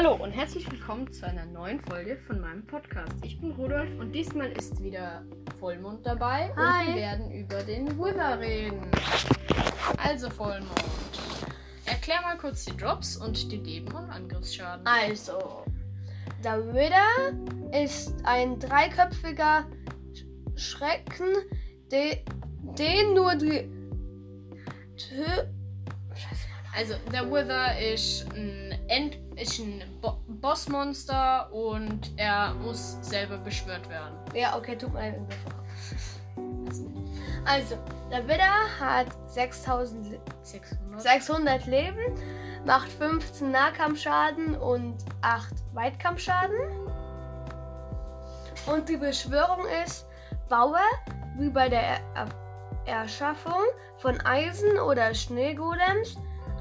Hallo und herzlich willkommen zu einer neuen Folge von meinem Podcast. Ich bin Rudolf und diesmal ist wieder Vollmond dabei Hi. und wir werden über den Wither reden. Also Vollmond, erklär mal kurz die Drops und die Leben- und Angriffsschaden. Also, der Wither ist ein dreiköpfiger Sch- Schrecken, de, den nur die Tö Also der Wither ist ein, End ist ein Bo Bossmonster und er muss selber beschwört werden. Ja, okay, tut mir leid. Also, der Wither hat 6000 Le 600. 600 Leben, macht 15 Nahkampfschaden und 8 Weitkampfschaden. Und die Beschwörung ist, baue, wie bei der er Erschaffung von Eisen- oder Schneegolems,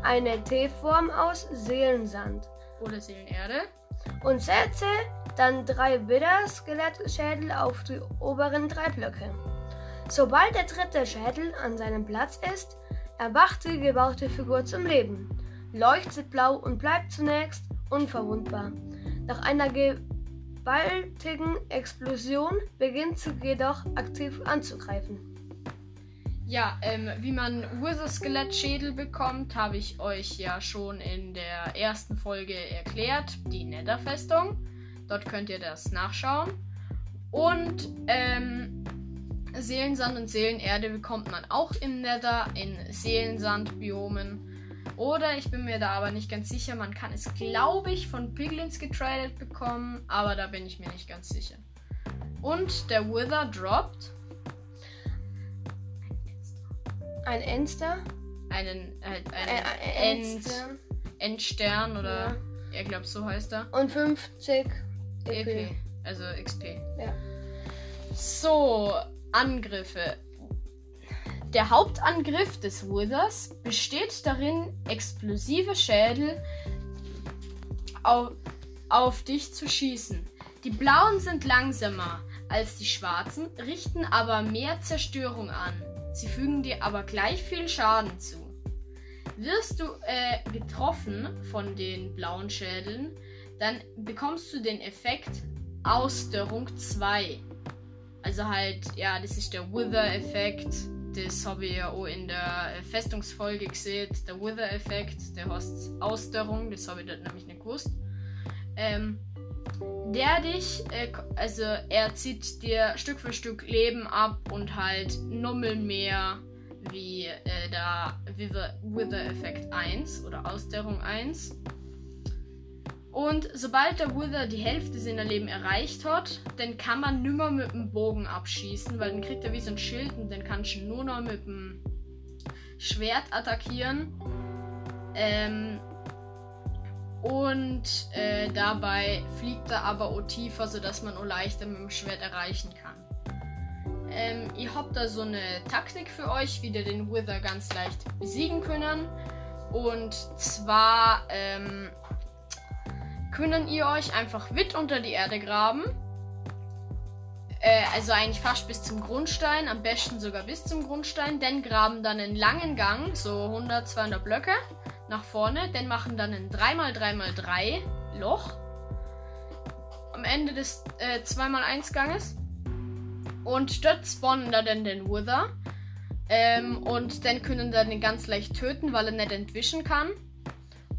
eine T-Form aus Seelensand Oder Seelenerde. und setze dann drei Widder-Skelettschädel auf die oberen drei Blöcke. Sobald der dritte Schädel an seinem Platz ist, erwacht die gebaute Figur zum Leben, leuchtet blau und bleibt zunächst unverwundbar. Nach einer gewaltigen Explosion beginnt sie jedoch aktiv anzugreifen. Ja, ähm, wie man Wither-Skelett-Schädel bekommt, habe ich euch ja schon in der ersten Folge erklärt, die Netherfestung. Dort könnt ihr das nachschauen. Und ähm, Seelensand und Seelenerde bekommt man auch im Nether in Seelensand-Biomen. Oder ich bin mir da aber nicht ganz sicher, man kann es, glaube ich, von Piglins getradet bekommen, aber da bin ich mir nicht ganz sicher. Und der Wither droppt Ein Enster? einen, halt einen ein End, Enster. Endstern oder ich glaube so heißt er. Und 50 EP. EP, also XP. Ja. So, Angriffe. Der Hauptangriff des Withers besteht darin, explosive Schädel auf, auf dich zu schießen. Die blauen sind langsamer als die schwarzen, richten aber mehr Zerstörung an. Sie fügen dir aber gleich viel Schaden zu. Wirst du äh, getroffen von den blauen Schädeln, dann bekommst du den Effekt Ausdörrung 2. Also halt, ja, das ist der Wither-Effekt. Das habe ich ja auch in der äh, Festungsfolge gesehen. Der Wither-Effekt, der heißt Ausdörrung. Das habe ich dort nämlich nicht gewusst. Ähm, der dich, äh, also er zieht dir Stück für Stück Leben ab und halt Nummel mehr wie äh, der Wither- Wither-Effekt 1 oder Ausdörrung 1. Und sobald der Wither die Hälfte seiner Leben erreicht hat, dann kann man nimmer mit dem Bogen abschießen, weil dann kriegt er wie so ein Schild und dann kannst du nur noch mit dem Schwert attackieren. Ähm, und äh, dabei fliegt er aber auch tiefer, sodass man auch leichter mit dem Schwert erreichen kann. Ähm, ihr habt da so eine Taktik für euch, wie ihr den Wither ganz leicht besiegen können. Und zwar ähm, können ihr euch einfach wit unter die Erde graben. Äh, also eigentlich fast bis zum Grundstein, am besten sogar bis zum Grundstein. Dann graben dann einen langen Gang, so 100, 200 Blöcke nach vorne. Dann machen dann ein 3x3x3 Loch am Ende des äh, 2x1 Ganges. Und dort spawnen da dann den Wither. Ähm, und dann können da den ganz leicht töten, weil er nicht entwischen kann.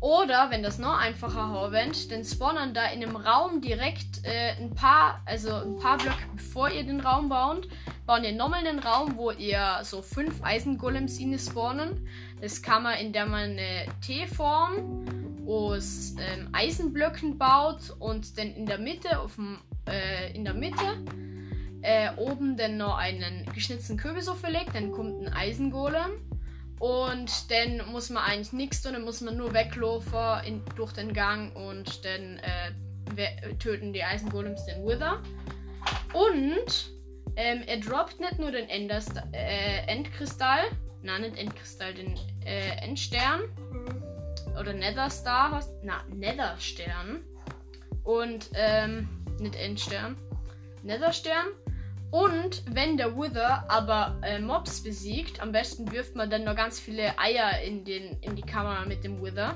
Oder, wenn das noch einfacher haubend, dann spawnen da in einem Raum direkt äh, ein paar, also ein paar Blöcke bevor ihr den Raum baut, bauen ihr nochmal einen Raum, wo ihr so fünf Eisengolems in spawnen. Das kann man, indem man eine T-Form aus ähm, Eisenblöcken baut und dann in der Mitte, auf dem, äh, in der Mitte, äh, oben dann noch einen geschnitzten Kürbis verlegt, dann kommt ein Eisengolem. Und dann muss man eigentlich nichts tun, dann muss man nur weglaufen in, durch den Gang und dann äh, töten die Eisengolems den Wither. Und ähm, er droppt nicht nur den Endest äh, Endkristall, nein, nicht Endkristall, den äh, Endstern oder Netherstar, heißt- na, Netherstern. Und, ähm, nicht Endstern, Netherstern. Und wenn der Wither aber äh, Mobs besiegt, am besten wirft man dann noch ganz viele Eier in, den, in die Kamera mit dem Wither.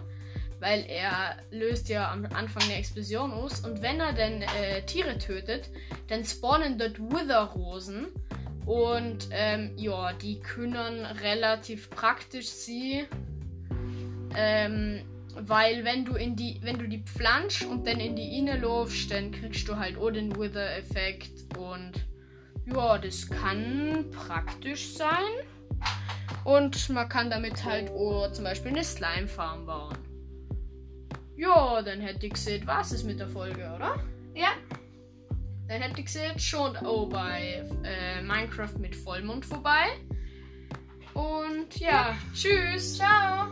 Weil er löst ja am Anfang eine Explosion aus. Und wenn er dann äh, Tiere tötet, dann spawnen dort Wither-Rosen. Und ähm, ja, die können relativ praktisch sie. Ähm, weil wenn du in die, wenn du die pflanzt und dann in die Inne laufst, dann kriegst du halt auch den Wither-Effekt und ja, das kann praktisch sein. Und man kann damit halt auch zum Beispiel eine Slime-Farm bauen. Ja, dann hätte ich gesehen, was ist mit der Folge, oder? Ja. Dann hätte ich gesehen, schon oh, bei äh, Minecraft mit Vollmond vorbei. Und ja, tschüss. Ciao.